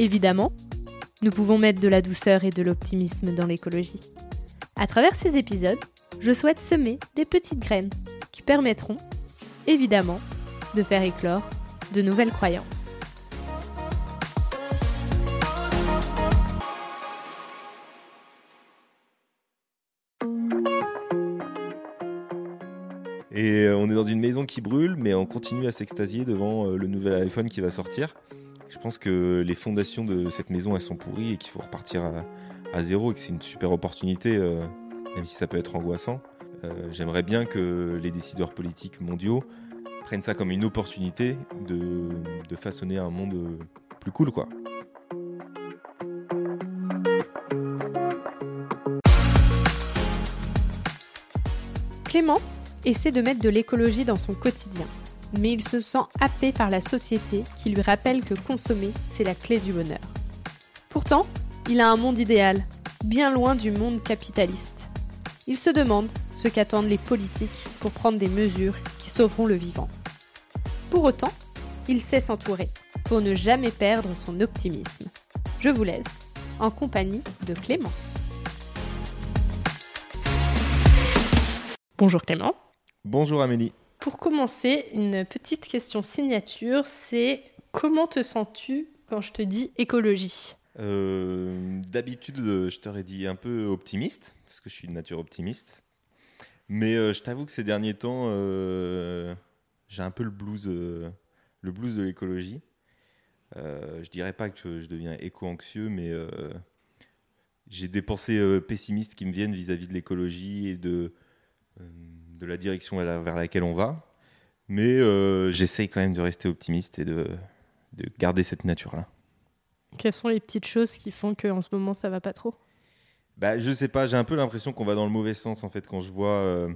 Évidemment, nous pouvons mettre de la douceur et de l'optimisme dans l'écologie. À travers ces épisodes, je souhaite semer des petites graines qui permettront, évidemment, de faire éclore de nouvelles croyances. Et euh, on est dans une maison qui brûle, mais on continue à s'extasier devant euh, le nouvel iPhone qui va sortir. Je pense que les fondations de cette maison, sont pourries et qu'il faut repartir à, zéro et que c'est une super opportunité, euh, même si ça peut être angoissant. J'aimerais bien que les décideurs politiques mondiaux prennent ça comme une opportunité de, de façonner un monde plus cool, quoi. Clément essaie de mettre de l'écologie dans son quotidien, mais il se sent happé par la société qui lui rappelle que consommer, c'est la clé du bonheur. Pourtant, il a un monde idéal, bien loin du monde capitaliste. Il se demande ce qu'attendent les politiques pour prendre des mesures qui sauveront le vivant. Pour autant, il sait s'entourer pour ne jamais perdre son optimisme. Je vous laisse en compagnie de Clément. Bonjour Clément. Bonjour Amélie. Pour commencer, une petite question signature, c'est comment te sens-tu quand je te dis écologie? Euh, D'habitude, je t'aurais dit un peu optimiste, parce que je suis de nature optimiste. Mais euh, je t'avoue que ces derniers temps, euh, j'ai un peu le blues, le blues de l'écologie. je dirais pas que je, deviens éco-anxieux, mais j'ai des pensées pessimistes qui me viennent vis-à-vis de l'écologie et de de la direction vers laquelle on va. Mais euh, j'essaye quand même de rester optimiste et de, de garder cette nature-là. Quelles sont les petites choses qui font qu'en ce moment ça va pas trop? Bah, Je sais pas, j'ai un peu l'impression qu'on va dans le mauvais sens en fait quand je vois, euh,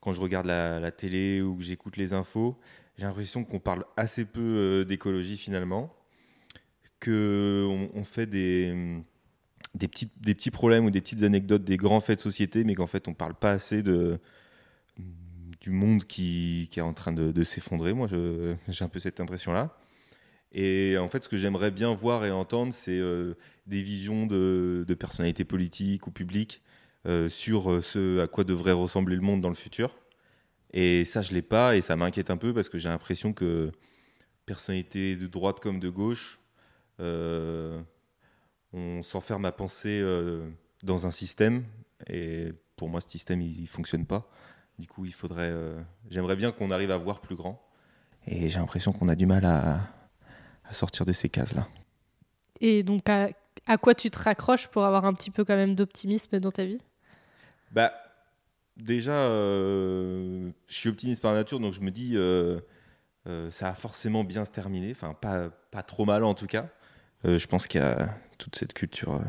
quand je regarde la, télé ou que j'écoute les infos. J'ai l'impression qu'on parle assez peu euh, d'écologie finalement, qu'on on fait des, des, petits, des petits problèmes ou des petites anecdotes des grands faits de société, mais qu'en fait on parle pas assez de, du monde qui, est en train de, s'effondrer. Moi, j'ai un peu cette impression-là. Et en fait, ce que j'aimerais bien voir et entendre, c'est euh, des visions de, personnalités politiques ou publiques euh, sur euh, ce à quoi devrait ressembler le monde dans le futur. Et ça, je l'ai pas, et ça m'inquiète un peu parce que j'ai l'impression que personnalités de droite comme de gauche, on s'enferme à penser dans un système, et pour moi, ce système, il, il fonctionne pas. Du coup, il faudrait. Euh, j'aimerais bien qu'on arrive à voir plus grand. Et j'ai l'impression qu'on a du mal à, sortir de ces cases-là. Et donc, à, quoi tu te raccroches pour avoir un petit peu quand même d'optimisme dans ta vie? Bah, déjà, euh, je suis optimiste par nature, donc je me dis, euh, ça va forcément bien se terminer. Enfin, pas, pas trop mal en tout cas. je pense qu'il y a toute cette culture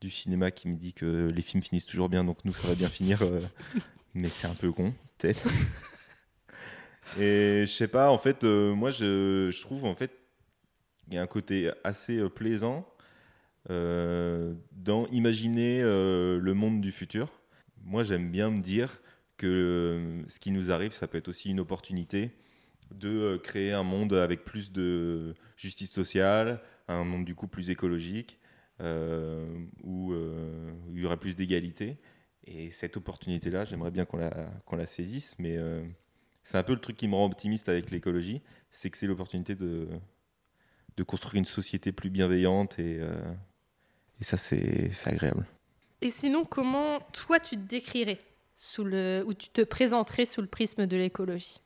du cinéma qui me dit que les films finissent toujours bien, donc nous, ça va bien finir mais c'est un peu con, peut-être. Et je sais pas, en fait, euh, moi, je, je, trouve, en fait, il y a un côté assez euh, plaisant euh, dans imaginer le monde du futur. Moi, j'aime bien me dire que ce qui nous arrive, ça peut être aussi une opportunité de créer un monde avec plus de justice sociale, un monde du coup plus écologique, où, où il y aurait plus d'égalité. Et cette opportunité-là, j'aimerais bien qu'on la, qu'on la saisisse, mais euh, c'est un peu le truc qui me rend optimiste avec l'écologie, c'est que c'est l'opportunité de, de construire une société plus bienveillante et, euh, et ça, c'est, agréable. Et sinon, comment toi tu te décrirais sous le, ou tu te présenterais sous le prisme de l'écologie?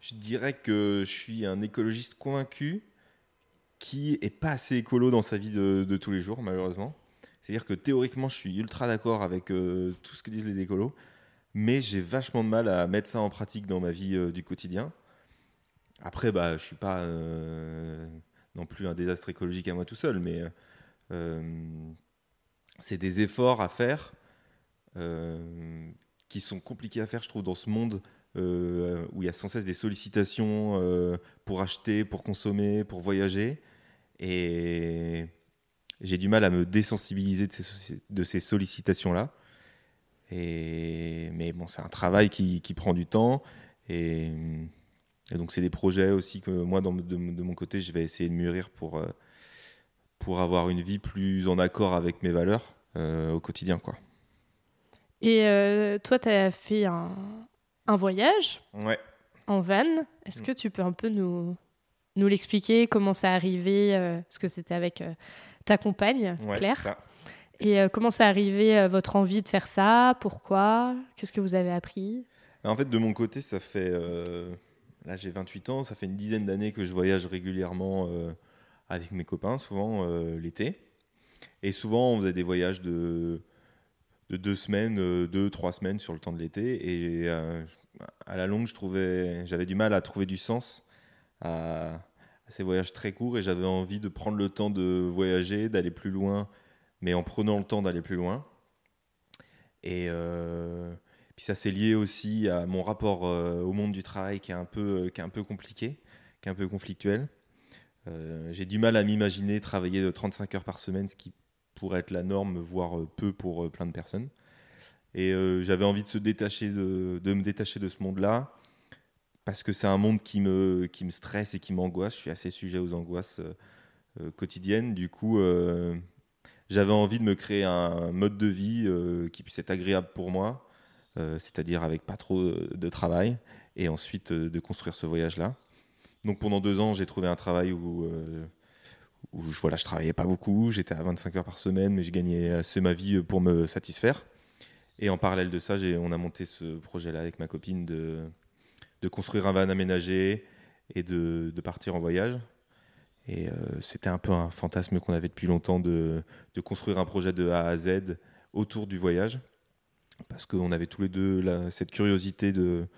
Je dirais que je suis un écologiste convaincu qui est pas assez écolo dans sa vie de, de tous les jours, malheureusement. C'est-à-dire que théoriquement, je suis ultra d'accord avec euh, tout ce que disent les écolos, mais j'ai vachement de mal à mettre ça en pratique dans ma vie euh, du quotidien. Après, bah, je suis pas euh, non plus un désastre écologique à moi tout seul, mais c'est des efforts à faire qui sont compliqués à faire, je trouve, dans ce monde où il y a sans cesse des sollicitations pour acheter, pour consommer, pour voyager. Et j'ai du mal à me désensibiliser de ces, de ces sollicitations-là. Et, mais bon, c'est un travail qui, qui, prend du temps. Et, donc, c'est des projets aussi que moi, dans, de, de, mon côté, je vais essayer de mûrir pour, euh, pour avoir une vie plus en accord avec mes valeurs euh, au quotidien. Quoi. Et euh, toi, tu as fait un, un voyage ouais. en van. Est-ce que tu peux un peu nous, nous l'expliquer? Comment ça arrivé Parce que c'était avec ta compagne, Claire. Et euh, comment ça arrivé euh, votre envie de faire ça? Pourquoi? Qu'est-ce que vous avez appris? En fait, de mon côté, ça fait. Euh, là, j'ai 28 ans, ça fait une dizaine d'années que je voyage régulièrement avec mes copains, souvent l'été. Et souvent, on faisait des voyages de, de deux semaines, deux, trois semaines sur le temps de l'été. Et à la longue, je trouvais, j'avais du mal à trouver du sens à, ces voyages très courts et j'avais envie de prendre le temps de voyager, d'aller plus loin, mais en prenant le temps d'aller plus loin. Et euh, puis ça s'est lié aussi à mon rapport euh, au monde du travail qui est un peu, euh, qui est un peu compliqué, qui est un peu conflictuel. J'ai du mal à m'imaginer travailler de 35 heures par semaine, ce qui pourrait être la norme, voire peu pour plein de personnes. Et j'avais envie de, se détacher de, de me détacher de ce monde-là parce que c'est un monde qui me, qui me stresse et qui m'angoisse. Je suis assez sujet aux angoisses euh, euh, quotidiennes. Du coup, euh, j'avais envie de me créer un mode de vie qui puisse être agréable pour moi, c'est-à-dire avec pas trop de travail, et ensuite de construire ce voyage-là. Donc pendant deux ans, j'ai trouvé un travail où, où je, voilà, je travaillais pas beaucoup, j'étais à 25 heures par semaine, mais je gagnais assez ma vie pour me satisfaire. Et en parallèle de ça, on a monté ce projet-là avec ma copine de de construire un van aménagé et de, partir en voyage. Et euh, c'était un peu un fantasme qu'on avait depuis longtemps de, construire un projet de A à Z autour du voyage. Parce qu'on avait tous les deux cette curiosité de,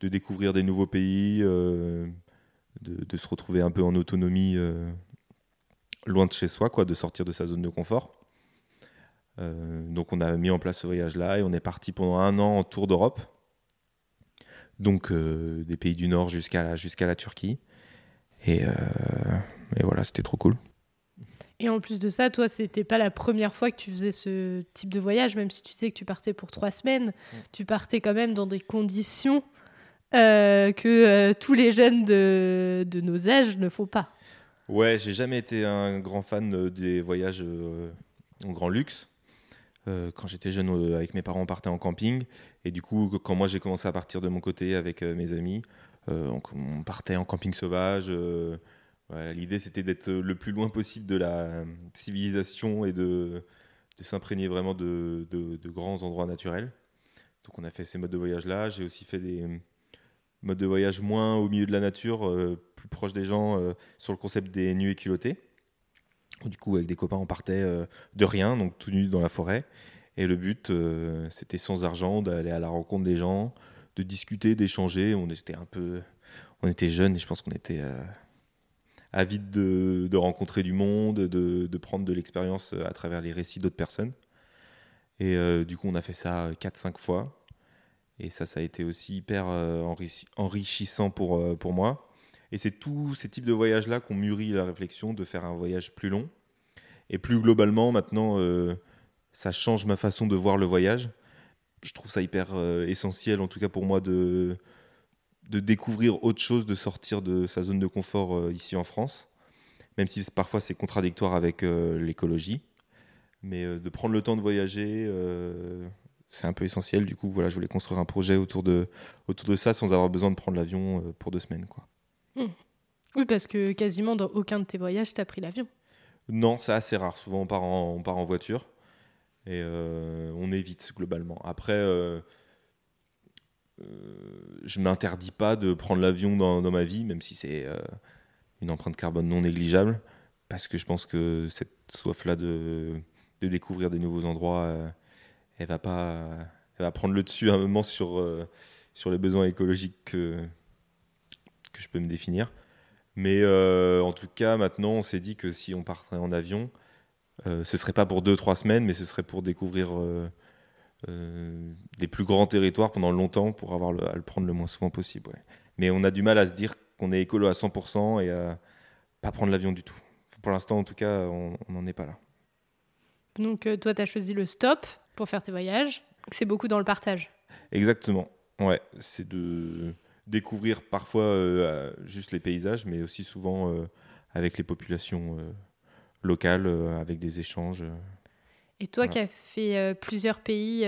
découvrir des nouveaux pays, euh, de, se retrouver un peu en autonomie euh, loin de chez soi, quoi, de sortir de sa zone de confort. donc on a mis en place ce voyage-là et on est parti pendant un an en tour d'Europe donc euh, des pays du Nord jusqu'à la, jusqu'à la Turquie. Et, euh, et voilà, c'était trop cool. Et en plus de ça, toi, c'était pas la première fois que tu faisais ce type de voyage, même si tu sais que tu partais pour trois semaines, tu partais quand même dans des conditions euh, que tous les jeunes de, de, nos âges ne font pas. Ouais, j'ai jamais été un grand fan des voyages en grand luxe. Euh, quand j'étais jeune, euh, avec mes parents, on partait en camping. Et du coup, quand moi j'ai commencé à partir de mon côté avec euh, mes amis, on, partait en camping sauvage. L'idée, c'était d'être le plus loin possible de la civilisation et de, s'imprégner vraiment de, de, grands endroits naturels. Donc, on a fait ces modes de voyage-là. J'ai aussi fait des modes de voyage moins au milieu de la nature, plus proche des gens, sur le concept des nuits culottées. Du coup, avec des copains, on partait euh, de rien, donc tout nu dans la forêt. Et le but, euh, c'était sans argent, d'aller à la rencontre des gens, de discuter, d'échanger. On était un peu, on était jeunes et je pense qu'on était euh, avides de, rencontrer du monde, de, prendre de l'expérience à travers les récits d'autres personnes. Et du coup, on a fait ça 4-5 fois. Et ça, ça a été aussi hyper enrichissant pour, pour moi. Et c'est tous ces types de voyages-là qu'on mûrit la réflexion de faire un voyage plus long. Et plus globalement, maintenant, euh, ça change ma façon de voir le voyage. Je trouve ça hyper euh, essentiel, en tout cas pour moi, de, de découvrir autre chose, de sortir de sa zone de confort euh, ici en France. Même si parfois c'est contradictoire avec l'écologie. Mais de prendre le temps de voyager, c'est un peu essentiel. Du coup, voilà, je voulais construire un projet autour de, autour de ça sans avoir besoin de prendre l'avion pour deux semaines. Quoi. Hmm. Oui, parce que quasiment dans aucun de tes voyages, tu as pris l'avion. Non, c'est assez rare. Souvent, on part en, voiture et euh, on évite globalement. Après, euh, euh, je m'interdis pas de prendre l'avion dans, ma vie, même si c'est une empreinte carbone non négligeable, parce que je pense que cette soif-là de, découvrir des nouveaux endroits, elle va pas, elle va prendre le dessus à un moment sur sur les besoins écologiques que, que je peux me définir. Mais en tout cas, maintenant, on s'est dit que si on partait en avion, ce serait pas pour 2-3 semaines, mais ce serait pour découvrir des plus grands territoires pendant longtemps pour avoir à le prendre le moins souvent possible. Mais on a du mal à se dire qu'on est écolo à 100% et à pas prendre l'avion du tout. Pour l'instant, en tout cas, on n'en est pas là. Donc, toi, tu as choisi le stop pour faire tes voyages. C'est beaucoup dans le partage. Exactement. Ouais, c'est de découvrir parfois euh, juste les paysages, mais aussi souvent euh, avec les populations euh, locales, avec des échanges. Et toi qui as fait plusieurs pays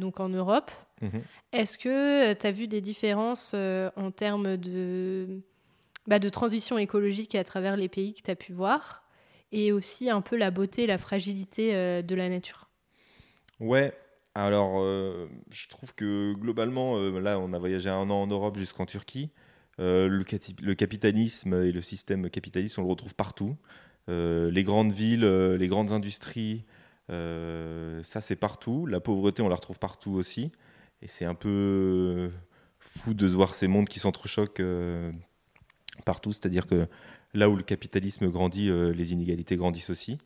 donc en Europe, mhm. est-ce que tu as vu des différences en termes de, bah, de transition écologique à travers les pays que tu as pu voir et aussi un peu la beauté, la fragilité de la nature? Ouais, alors, euh, je trouve que globalement, euh, là, on a voyagé un an en Europe jusqu'en Turquie. Euh, le, capitalisme et le système capitaliste, on le retrouve partout. les grandes villes, les grandes industries, ça c'est partout. La pauvreté, on la retrouve partout aussi. Et c'est un peu fou de voir ces mondes qui s'entrechoquent partout. C'est-à-dire que là où le capitalisme grandit, les inégalités grandissent aussi.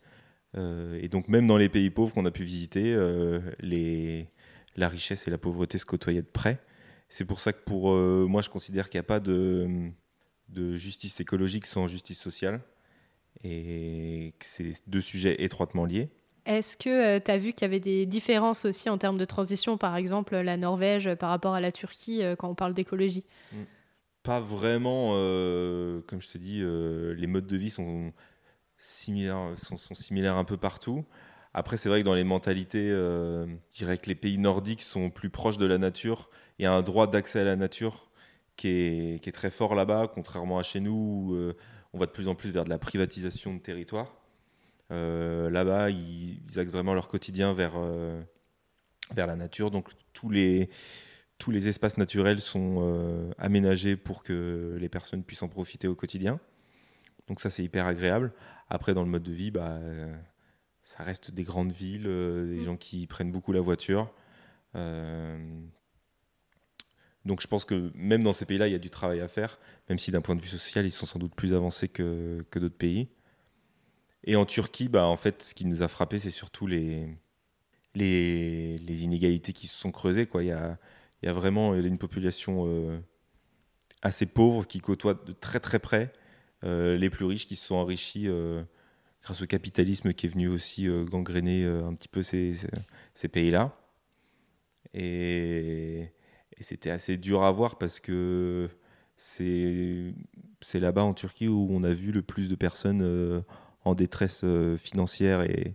Euh, et donc même dans les pays pauvres qu'on a pu visiter, euh, les, la richesse et la pauvreté se côtoyaient de près. C'est pour ça que pour euh, moi, je considère qu'il n'y a pas de, de, justice écologique sans justice sociale et que c'est deux sujets étroitement liés. Est-ce que tu as vu qu'il y avait des différences aussi en termes de transition, par exemple la Norvège par rapport à la Turquie quand on parle d'écologie? Pas vraiment, comme je te dis, les modes de vie sont similaires, sont, similaires un peu partout. Après, c'est vrai que dans les mentalités, euh, je dirais que les pays nordiques sont plus proches de la nature. Y a un droit d'accès à la nature qui est, très fort là-bas, contrairement à chez nous où euh, on va de plus en plus vers de la privatisation de territoire. Euh, là-bas, ils, axent vraiment leur quotidien vers, la nature. Donc, tous les espaces naturels sont aménagés pour que les personnes puissent en profiter au quotidien. Donc, ça, c'est hyper agréable. Après, dans le mode de vie, bah, euh, ça reste des grandes villes, euh, des mm. gens qui prennent beaucoup la voiture. Euh, donc je pense que même dans ces pays-là, il y a du travail à faire, même si d'un point de vue social, ils sont sans doute plus avancés que, que d'autres pays. Et en Turquie, bah, en fait, ce qui nous a frappé, c'est surtout les, les, les, inégalités qui se sont creusées. Quoi. Il, y a, il y a vraiment une population assez pauvre qui côtoie de très très près les plus riches qui se sont enrichis euh, grâce au capitalisme qui est venu aussi euh, gangréner un petit peu ces, pays-là. Et, c'était assez dur à voir parce que c'est là-bas en Turquie où on a vu le plus de personnes en détresse financière et,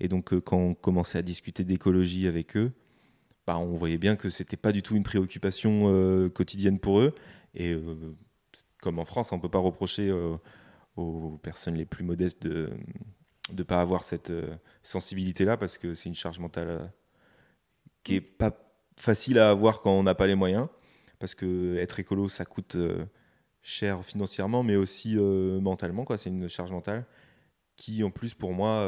et donc quand on commençait à discuter d'écologie avec eux, bah, on voyait bien que c'était pas du tout une préoccupation quotidienne pour eux. Et comme en France, on ne peut pas reprocher euh, aux personnes les plus modestes de ne pas avoir cette euh, sensibilité-là parce que c'est une charge mentale euh, qui n'est pas facile à avoir quand on n'a pas les moyens. Parce que être écolo, ça coûte cher financièrement, mais aussi mentalement. C'est une charge mentale qui, en plus, pour moi,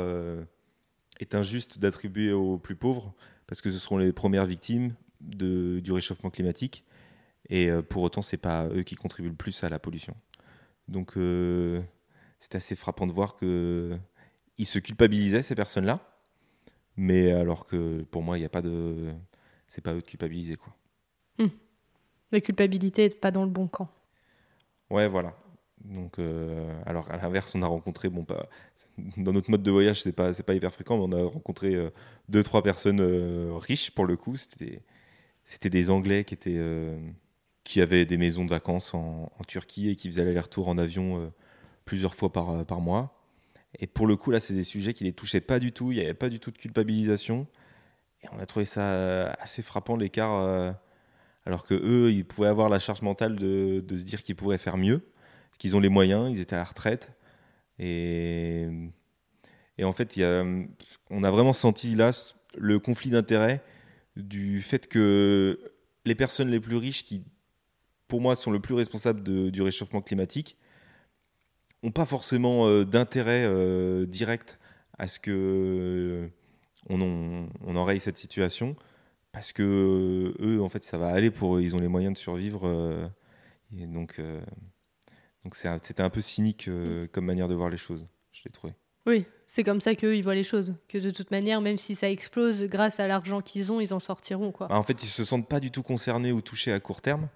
est injuste d'attribuer aux plus pauvres parce que ce seront les premières victimes de, du réchauffement climatique et euh, pour autant, c'est pas eux qui contribuent le plus à la pollution. Donc, euh, c'est assez frappant de voir que ils se culpabilisaient ces personnes-là, mais alors que pour moi, il n'y a pas de, c'est pas eux de culpabiliser quoi. Hum. La culpabilité n'est pas dans le bon camp. Ouais, voilà. Donc, euh, alors à l'inverse, on a rencontré, bon, pas, dans notre mode de voyage, c'est pas, c'est pas hyper fréquent, mais on a rencontré deux, trois personnes riches pour le coup. C'était, c'était des Anglais qui étaient qui avaient des maisons de vacances en, Turquie et qui faisaient l'aller-retour en avion euh, plusieurs fois par, euh, par mois. Et pour le coup, là, c'est des sujets qui les touchaient pas du tout. Il n'y avait pas du tout de culpabilisation. Et on a trouvé ça euh, assez frappant, l'écart. alors que eux, ils pouvaient avoir la charge mentale de, se dire qu'ils pourraient faire mieux, qu'ils ont les moyens, ils étaient à la retraite. Et, et en fait, y a, on a vraiment senti là le conflit d'intérêts du fait que les personnes les plus riches qui pour moi, sont le plus responsables du réchauffement climatique, n'ont pas forcément euh, d'intérêt euh, direct à ce que euh, on, enraye cette situation, parce que eux, en fait, ça va aller pour eux, ils ont les moyens de survivre. et donc, Donc c'était un peu cynique comme manière de voir les choses, je l'ai trouvé. Oui, c'est comme ça qu'eux, ils voient les choses. Que de toute manière, même si ça explose, grâce à l'argent qu'ils ont, ils en sortiront. Quoi. Bah, en fait, ils se sentent pas du tout concernés ou touchés à court terme.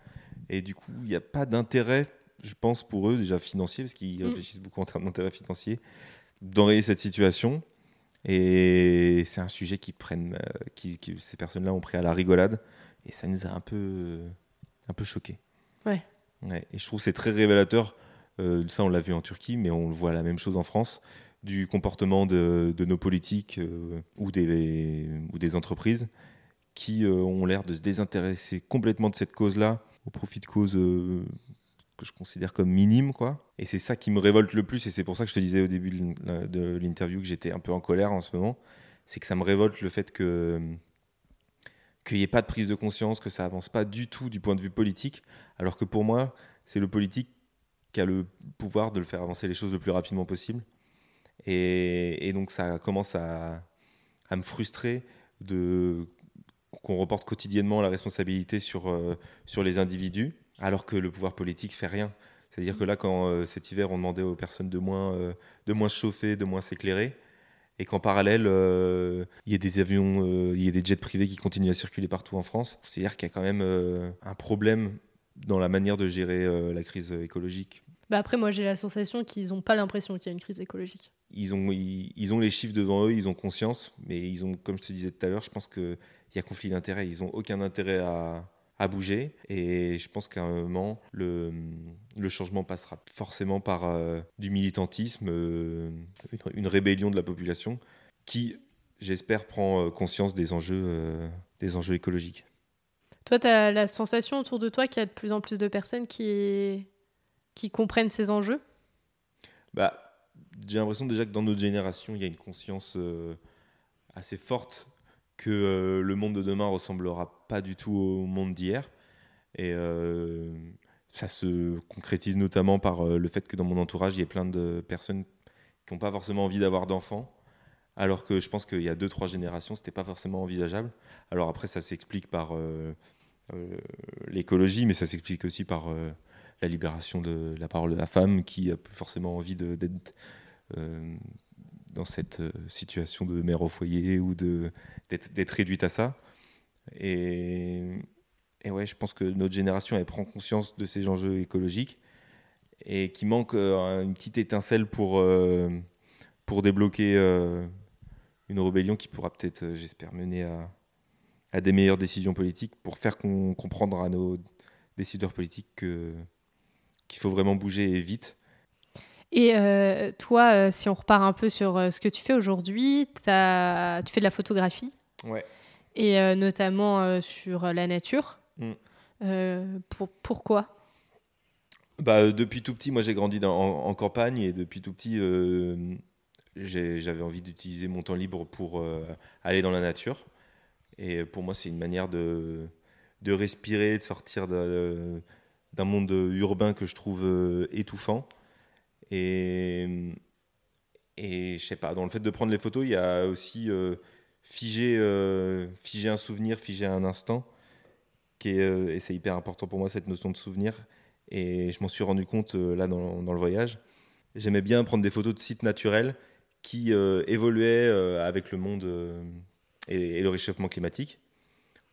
Et du coup, il n'y a pas d'intérêt, je pense, pour eux, déjà financier, parce qu'ils mm. réfléchissent beaucoup en termes d'intérêt financier, d'enrayer cette situation. Et c'est un sujet qui prennent, euh, qui, ces personnes-là ont pris à la rigolade. Et ça nous a un peu, un peu choqués. Ouais. ouais. Et je trouve que c'est très révélateur. Euh, ça, on l'a vu en Turquie, mais on le voit la même chose en France du comportement de, nos politiques euh, ou, des, ou des entreprises qui euh, ont l'air de se désintéresser complètement de cette cause-là au profit de causes euh, que je considère comme minimes. Quoi. Et c'est ça qui me révolte le plus, et c'est pour ça que je te disais au début de l'interview que j'étais un peu en colère en ce moment, c'est que ça me révolte le fait que qu'il n'y ait pas de prise de conscience, que ça avance pas du tout du point de vue politique, alors que pour moi, c'est le politique qui a le pouvoir de le faire avancer les choses le plus rapidement possible. Et, donc ça commence à, me frustrer de qu'on reporte quotidiennement la responsabilité sur, euh, sur les individus, alors que le pouvoir politique fait rien. C'est-à-dire que là, quand euh, cet hiver, on demandait aux personnes de moins, euh, de moins se chauffer, de moins s'éclairer, et qu'en parallèle, il y a des avions, il y a des jets privés qui continuent à circuler partout en France, c'est-à-dire qu'il y a quand même un problème dans la manière de gérer la crise écologique. Bah après, moi, j'ai la sensation qu'ils n'ont pas l'impression qu'il y a une crise écologique ils ont, ils, ont les chiffres devant eux, ils ont conscience, mais ils ont, comme je te disais tout à l'heure, je pense qu'il y a conflit d'intérêts. Ils n'ont aucun intérêt à, à, bouger. Et je pense qu'à un moment, le, le, changement passera forcément par euh, du militantisme, euh, une, rébellion de la population qui, j'espère, prend euh, conscience des enjeux, des enjeux écologiques. Toi, tu as la sensation autour de toi qu'il y a de plus en plus de personnes qui, qui comprennent ces enjeux? Bah, j'ai l'impression déjà que dans notre génération, il y a une conscience assez forte que euh, le monde de demain ressemblera pas du tout au monde d'hier. Et euh, ça se concrétise notamment par le fait que dans mon entourage, il y a plein de personnes qui n'ont pas forcément envie d'avoir d'enfants. Alors que je pense qu'il y a deux, trois générations, c'était pas forcément envisageable. Alors après, ça s'explique par l'écologie, mais ça s'explique aussi par la libération de la parole de la femme qui a plus forcément envie d'être euh, dans cette euh, situation de mère au foyer ou d'être réduite à ça. Et, et, ouais, je pense que notre génération, elle prend conscience de ces enjeux écologiques et qu'il manque euh, une petite étincelle pour, pour débloquer une rébellion qui pourra peut-être, j'espère, mener à, des meilleures décisions politiques pour faire comprendre à nos décideurs politiques qu'il faut vraiment bouger vite et euh, toi, euh, si on repart un peu sur euh, ce que tu fais aujourd'hui, tu fais de la photographie. Ouais. Et notamment sur la nature. Mm. pour, pourquoi? Bah, Depuis tout petit, moi j'ai grandi dans, en, campagne et depuis tout petit, j'avais envie d'utiliser mon temps libre pour aller dans la nature. Et pour moi, c'est une manière de, de respirer, de sortir d'un monde urbain que je trouve étouffant. Et, et je sais pas, dans le fait de prendre les photos, il y a aussi euh, figer, euh, figer un souvenir, figer un instant. Euh, et c'est hyper important pour moi, cette notion de souvenir. Et je m'en suis rendu compte là dans, le voyage. J'aimais bien prendre des photos de sites naturels qui évoluaient avec le monde et, le réchauffement climatique.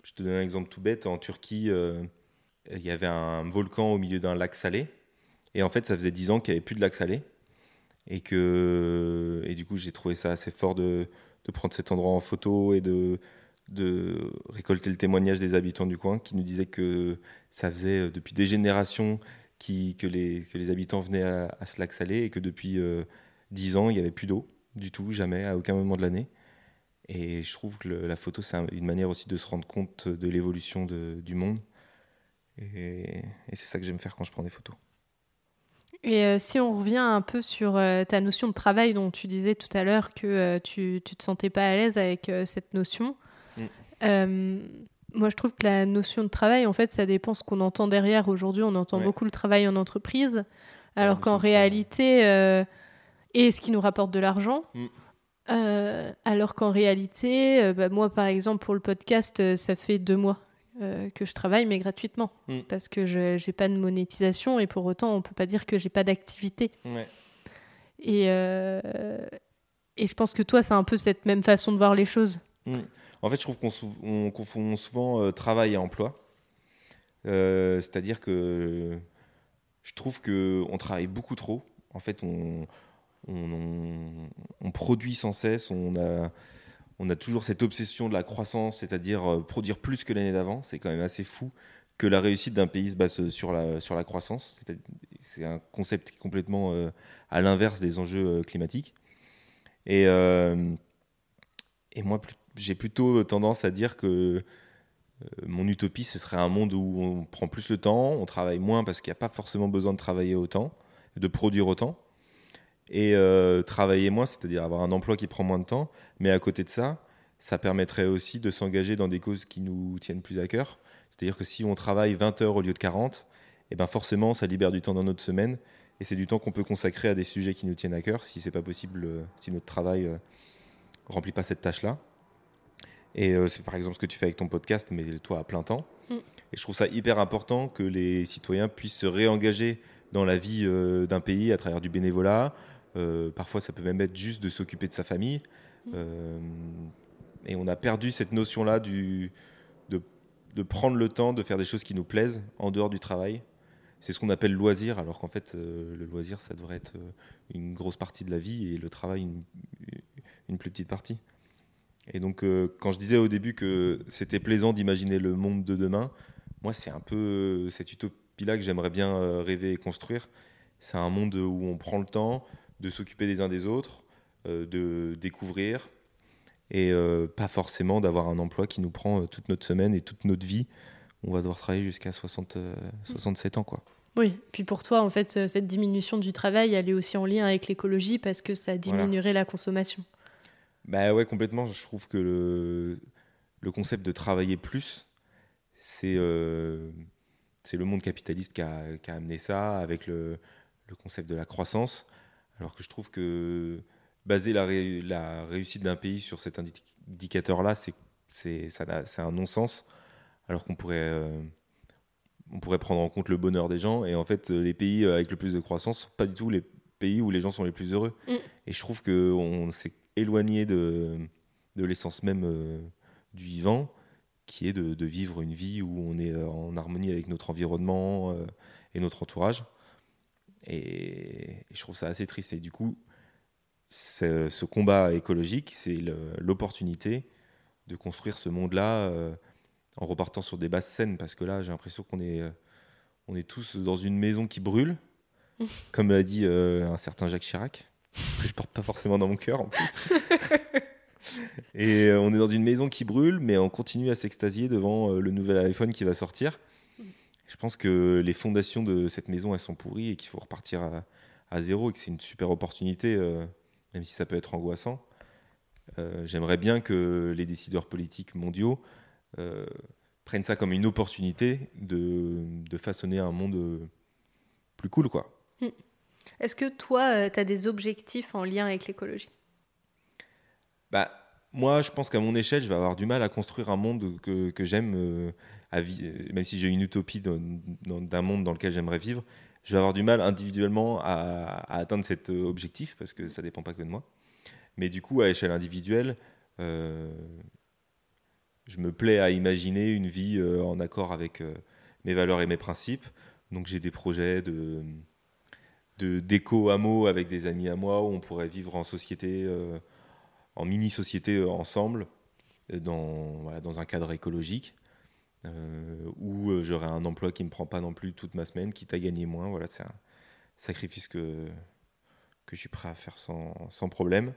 Je te donne un exemple tout bête. En Turquie, il y avait un volcan au milieu d'un lac salé. Et en fait, ça faisait 10 ans qu'il n'y avait plus de lac salé. Et, que, et du coup, j'ai trouvé ça assez fort de, prendre cet endroit en photo et de, récolter le témoignage des habitants du coin qui nous disaient que ça faisait euh, depuis des générations que, les, habitants venaient à, ce lac salé et que depuis euh, 10 ans, il n'y avait plus d'eau du tout, jamais, à aucun moment de l'année. Et je trouve que la photo, c'est une manière aussi de se rendre compte de l'évolution du monde. Et c'est ça que j'aime faire quand je prends des photos. Et euh, si on revient un peu sur euh, ta notion de travail dont tu disais tout à l'heure que euh, tu ne te sentais pas à l'aise avec cette notion, mm. moi je trouve que la notion de travail, en fait, ça dépend ce qu'on entend derrière. Aujourd'hui, on entend beaucoup le travail en entreprise, alors qu'en réalité, et ce qui nous rapporte de l'argent. Mm. alors qu'en réalité, bah, moi par exemple pour le podcast, ça fait deux mois que je travaille, mais gratuitement. Mm. Parce que je n'ai pas de monétisation et pour autant, on ne peut pas dire que j'ai pas d'activité. Ouais. Et, euh, et je pense que toi, c'est un peu cette même façon de voir les choses. Mm. En fait, je trouve qu'on sou- confond souvent euh, travail et emploi. Euh, C'est-à-dire que je trouve qu'on travaille beaucoup trop. En fait, on, on, on- on produit sans cesse. On a, on a toujours cette obsession de la croissance, c'est-à-dire euh, produire plus que l'année d'avant. C'est quand même assez fou que la réussite d'un pays se base sur la, sur la croissance. C'est- un concept complètement euh, à l'inverse des enjeux euh, climatiques. Et, euh, et moi, j'ai plutôt tendance à dire que euh, mon utopie, ce serait un monde où on prend plus le temps, on travaille moins parce qu'il n'y a pas forcément besoin de travailler autant, de produire autant. Et euh, travailler moins, c'est-à-dire avoir un emploi qui prend moins de temps. Mais à côté de ça, ça permettrait aussi de s'engager dans des causes qui nous tiennent plus à cœur. C'est-à-dire que si on travaille 20 heures au lieu de 40, et ben forcément, ça libère du temps dans notre semaine. Et c'est du temps qu'on peut consacrer à des sujets qui nous tiennent à cœur, si c'est pas possible, euh, si notre travail euh, remplit pas cette tâche-là. Et c'est par exemple ce que tu fais avec ton podcast, mais toi à plein temps. Mm. Et je trouve ça hyper important que les citoyens puissent se réengager dans la vie d'un pays à travers du bénévolat. Euh, parfois, ça peut même être juste de s'occuper de sa famille. Euh, et on a perdu cette notion-là de, de prendre le temps de faire des choses qui nous plaisent en dehors du travail. C'est ce qu'on appelle loisir, alors qu'en fait, euh, le loisir, ça devrait être une grosse partie de la vie et le travail, une, une plus petite partie. Et donc, quand je disais au début que c'était plaisant d'imaginer le monde de demain, moi, c'est un peu cette utopie-là que j'aimerais bien rêver et construire. C'est un monde où on prend le temps de s'occuper des uns des autres, euh, de découvrir, et euh, pas forcément d'avoir un emploi qui nous prend euh, toute notre semaine et toute notre vie. On va devoir travailler jusqu'à 60, euh, 67 ans, quoi. Oui, puis pour toi, en fait, cette diminution du travail, elle est aussi en lien avec l'écologie parce que ça diminuerait la consommation. Bah ouais, complètement. Je trouve que le, le concept de travailler plus, c'est euh, le monde capitaliste qui a, qui a amené ça avec le, le concept de la croissance. Alors que je trouve que baser la, ré- la réussite d'un pays sur cet indi- indicateur-là, c'est un non-sens. Alors qu'on pourrait, euh, on pourrait prendre en compte le bonheur des gens. Et en fait, les pays avec le plus de croissance sont pas du tout les pays où les gens sont les plus heureux. Mm. Et je trouve qu'on s'est éloigné de, de l'essence même euh, du vivant, qui est de, de vivre une vie où on est euh, en harmonie avec notre environnement euh, et notre entourage. Et, je trouve ça assez triste. Et du coup, ce, ce combat écologique, c'est l'opportunité de construire ce monde-là euh, en repartant sur des bases saines, parce que là, j'ai l'impression qu'on est, euh, on est tous dans une maison qui brûle, comme l'a dit euh, un certain Jacques Chirac, que je porte pas forcément dans mon cœur en plus. Et on est dans une maison qui brûle, mais on continue à s'extasier devant le nouvel iPhone qui va sortir. Je pense que les fondations de cette maison, elles sont pourries et qu'il faut repartir à, à zéro et que c'est une super opportunité, euh, même si ça peut être angoissant. Euh, J'aimerais bien que les décideurs politiques mondiaux euh, prennent ça comme une opportunité de, de façonner un monde plus cool, quoi. Est-ce que toi, tu as des objectifs en lien avec l'écologie? Bah, moi, je pense qu'à mon échelle, je vais avoir du mal à construire un monde que, que j'aime, euh, euh, même si j'ai une utopie d'un monde dans lequel j'aimerais vivre. Je vais avoir du mal individuellement à, atteindre cet euh, objectif parce que ça dépend pas que de moi. Mais du coup, à échelle individuelle, je me plais à imaginer une vie en accord avec mes valeurs et mes principes. Donc, j'ai des projets de d'éco-hameau avec des amis à moi où on pourrait vivre en société. En mini-société euh, ensemble, euh, dans, dans un cadre écologique, euh, où j'aurai un emploi qui ne me prend pas non plus toute ma semaine, quitte à gagner moins. Voilà, c'est un sacrifice que, que je suis prêt à faire sans, sans problème.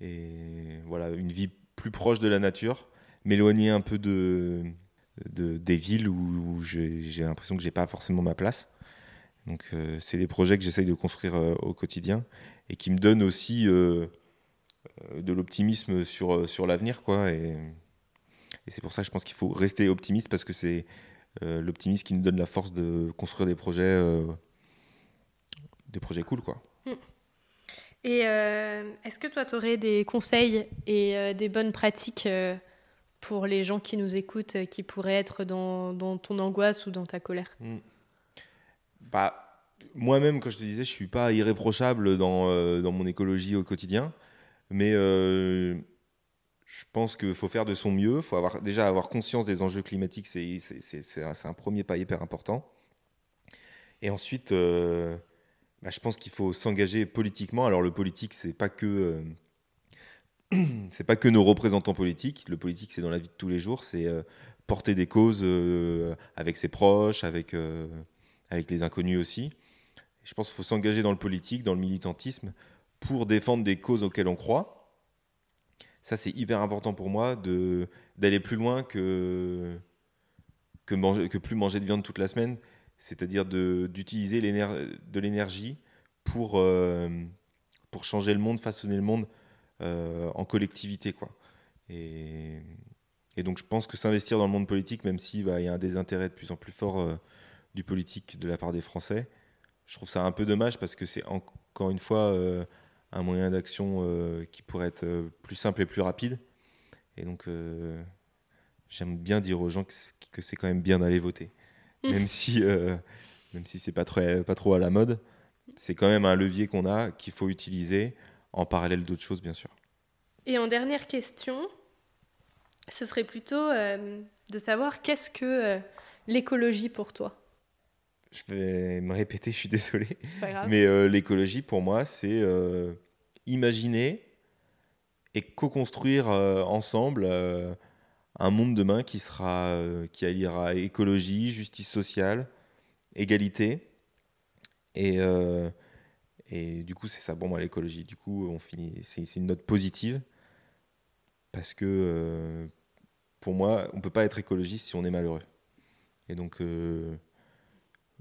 Et voilà, une vie plus proche de la nature, m'éloigner un peu de, de- des villes où, j'ai l'impression que j'ai pas forcément ma place. Donc, c'est des projets que j'essaye de construire au quotidien et qui me donnent aussi de l'optimisme sur, euh, sur l'avenir. quoi. Et, et c'est pour ça que je pense qu'il faut rester optimiste parce que c'est euh, l'optimisme qui nous donne la force de construire des projets, euh, des projets cool. Quoi. Et euh, est-ce que toi, tu aurais des conseils et euh, des bonnes pratiques euh, pour les gens qui nous écoutent, euh, qui pourraient être dans, dans ton angoisse ou dans ta colère? Mm. Bah, moi-même, quand je te disais, je suis pas irréprochable dans, euh, dans mon écologie au quotidien, mais euh, je pense qu'il faut faire de son mieux. Il faut avoir, déjà avoir conscience des enjeux climatiques, c'est un, premier pas hyper important. Et ensuite, euh, bah, je pense qu'il faut s'engager politiquement. Alors, le politique, c'est pas euh, pas que nos représentants politiques. Le politique, c'est dans la vie de tous les jours. C'est porter des causes avec ses proches, avec, avec les inconnus aussi. Je pense qu'il faut s'engager dans le politique, dans le militantisme, pour défendre des causes auxquelles on croit. Ça, c'est hyper important pour moi de d'aller plus loin que que, que plus manger de viande toute la semaine, c'est-à-dire de- d'utiliser de l'énergie pour, euh, pour changer le monde, façonner le monde euh, en collectivité. Quoi. Et, donc je pense que s'investir dans le monde politique, même s'il bah, y a un désintérêt de plus en plus fort euh, du politique de la part des Français, je trouve ça un peu dommage parce que c'est en- encore une fois un moyen d'action euh, qui pourrait être euh, plus simple et plus rapide. Et donc euh, j'aime bien dire aux gens que c'est- quand même bien d'aller voter. Même si, euh, même si c'est pas, très- pas trop à la mode, c'est quand même un levier qu'on a qu'il faut utiliser en parallèle d'autres choses, bien sûr. Et en dernière question, ce serait plutôt de savoir qu'est-ce que l'écologie pour toi? Je vais me répéter, je suis désolé. Mais euh, l'écologie, pour moi, c'est euh, imaginer et co-construire euh, ensemble euh, un monde demain qui sera, euh, qui alliera écologie, justice sociale, égalité. Et, et du coup, c'est ça pour moi l'écologie. Du coup, on finit, c'est une note positive parce que pour moi, on peut pas être écologiste si on est malheureux. Et donc,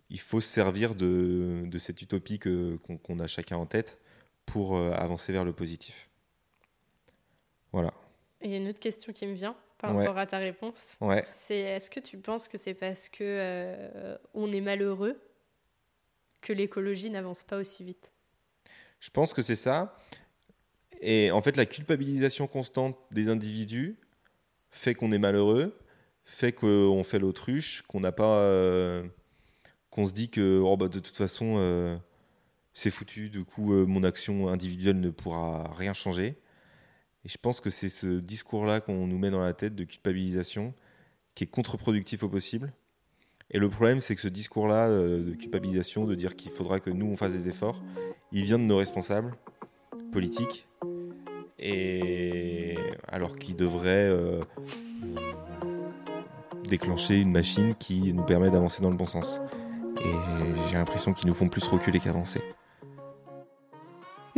il faut se servir de, de cette utopie qu'on a chacun en tête pour euh, avancer vers le positif. Voilà. Il y a une autre question qui me vient par Ouais. rapport à ta réponse. Ouais. C'est est-ce que tu penses que c'est parce que euh, on est malheureux que l'écologie n'avance pas aussi vite? Je pense que c'est ça. Et en fait, la culpabilisation constante des individus fait qu'on est malheureux, fait qu'on fait l'autruche, qu'on n'a pas, euh, qu'on se dit que oh, bah, de toute façon euh, c'est foutu. Du coup, euh, mon action individuelle ne pourra rien changer. Et je pense que c'est ce discours-là qu'on nous met dans la tête de culpabilisation qui est contre-productif au possible. Et le problème, c'est que ce discours-là euh, de culpabilisation, de dire qu'il faudra que nous on fasse des efforts, il vient de nos responsables politiques, et alors qu'ils devraient euh, déclencher une machine qui nous permet d'avancer dans le bon sens. Et j'ai- j'ai l'impression qu'ils nous font plus reculer qu'avancer.